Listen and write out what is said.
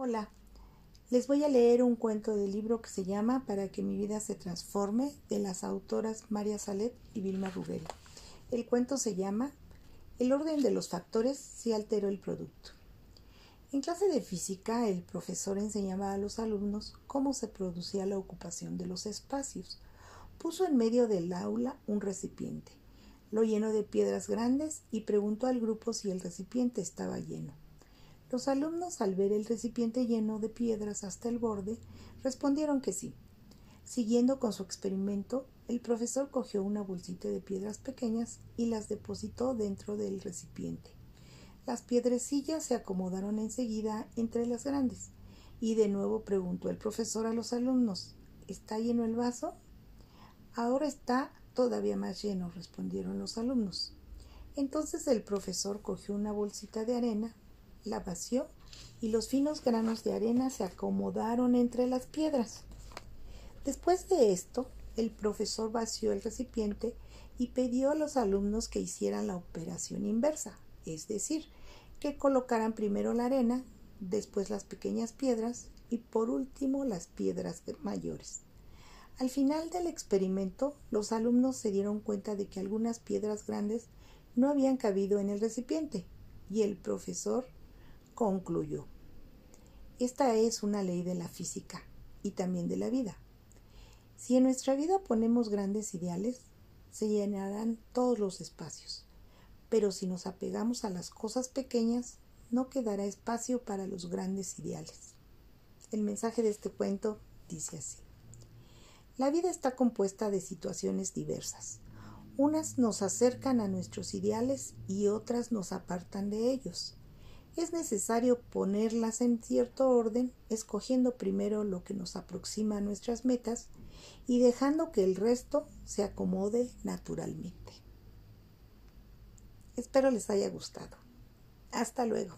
Hola, les voy a leer un cuento del libro que se llama Para que mi vida se transforme de las autoras María Salet y Vilma Rubel. El cuento se llama El orden de los factores si alteró el producto. En clase de física, el profesor enseñaba a los alumnos cómo se producía la ocupación de los espacios. Puso en medio del aula un recipiente, lo llenó de piedras grandes y preguntó al grupo si el recipiente estaba lleno. Los alumnos, al ver el recipiente lleno de piedras hasta el borde, respondieron que sí. Siguiendo con su experimento, el profesor cogió una bolsita de piedras pequeñas y las depositó dentro del recipiente. Las piedrecillas se acomodaron enseguida entre las grandes. Y de nuevo preguntó el profesor a los alumnos ¿Está lleno el vaso? Ahora está todavía más lleno, respondieron los alumnos. Entonces el profesor cogió una bolsita de arena, la vació y los finos granos de arena se acomodaron entre las piedras. Después de esto, el profesor vació el recipiente y pidió a los alumnos que hicieran la operación inversa, es decir, que colocaran primero la arena, después las pequeñas piedras y por último las piedras mayores. Al final del experimento, los alumnos se dieron cuenta de que algunas piedras grandes no habían cabido en el recipiente y el profesor concluyó. Esta es una ley de la física y también de la vida. Si en nuestra vida ponemos grandes ideales, se llenarán todos los espacios. Pero si nos apegamos a las cosas pequeñas, no quedará espacio para los grandes ideales. El mensaje de este cuento dice así. La vida está compuesta de situaciones diversas. Unas nos acercan a nuestros ideales y otras nos apartan de ellos es necesario ponerlas en cierto orden, escogiendo primero lo que nos aproxima a nuestras metas y dejando que el resto se acomode naturalmente. Espero les haya gustado. Hasta luego.